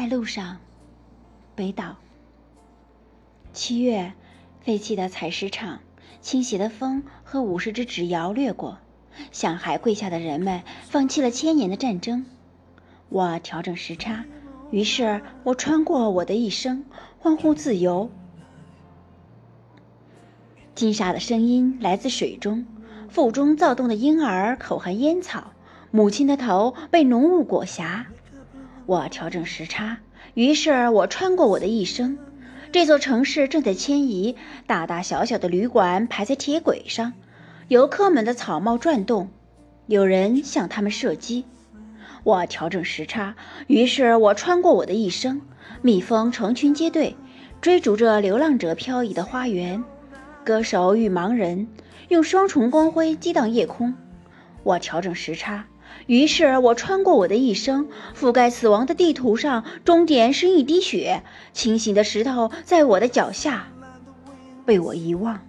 在路上，北岛。七月，废弃的采石场，倾斜的风和五十只纸摇掠过，向海跪下的人们放弃了千年的战争。我调整时差，于是我穿过我的一生，欢呼自由。金沙的声音来自水中，腹中躁动的婴儿口含烟草，母亲的头被浓雾裹挟。我调整时差，于是我穿过我的一生。这座城市正在迁移，大大小小的旅馆排在铁轨上，游客们的草帽转动，有人向他们射击。我调整时差，于是我穿过我的一生。蜜蜂成群结队，追逐着流浪者漂移的花园。歌手与盲人用双重光辉激荡夜空。我调整时差。于是我穿过我的一生，覆盖死亡的地图上，终点是一滴血。清醒的石头在我的脚下，被我遗忘。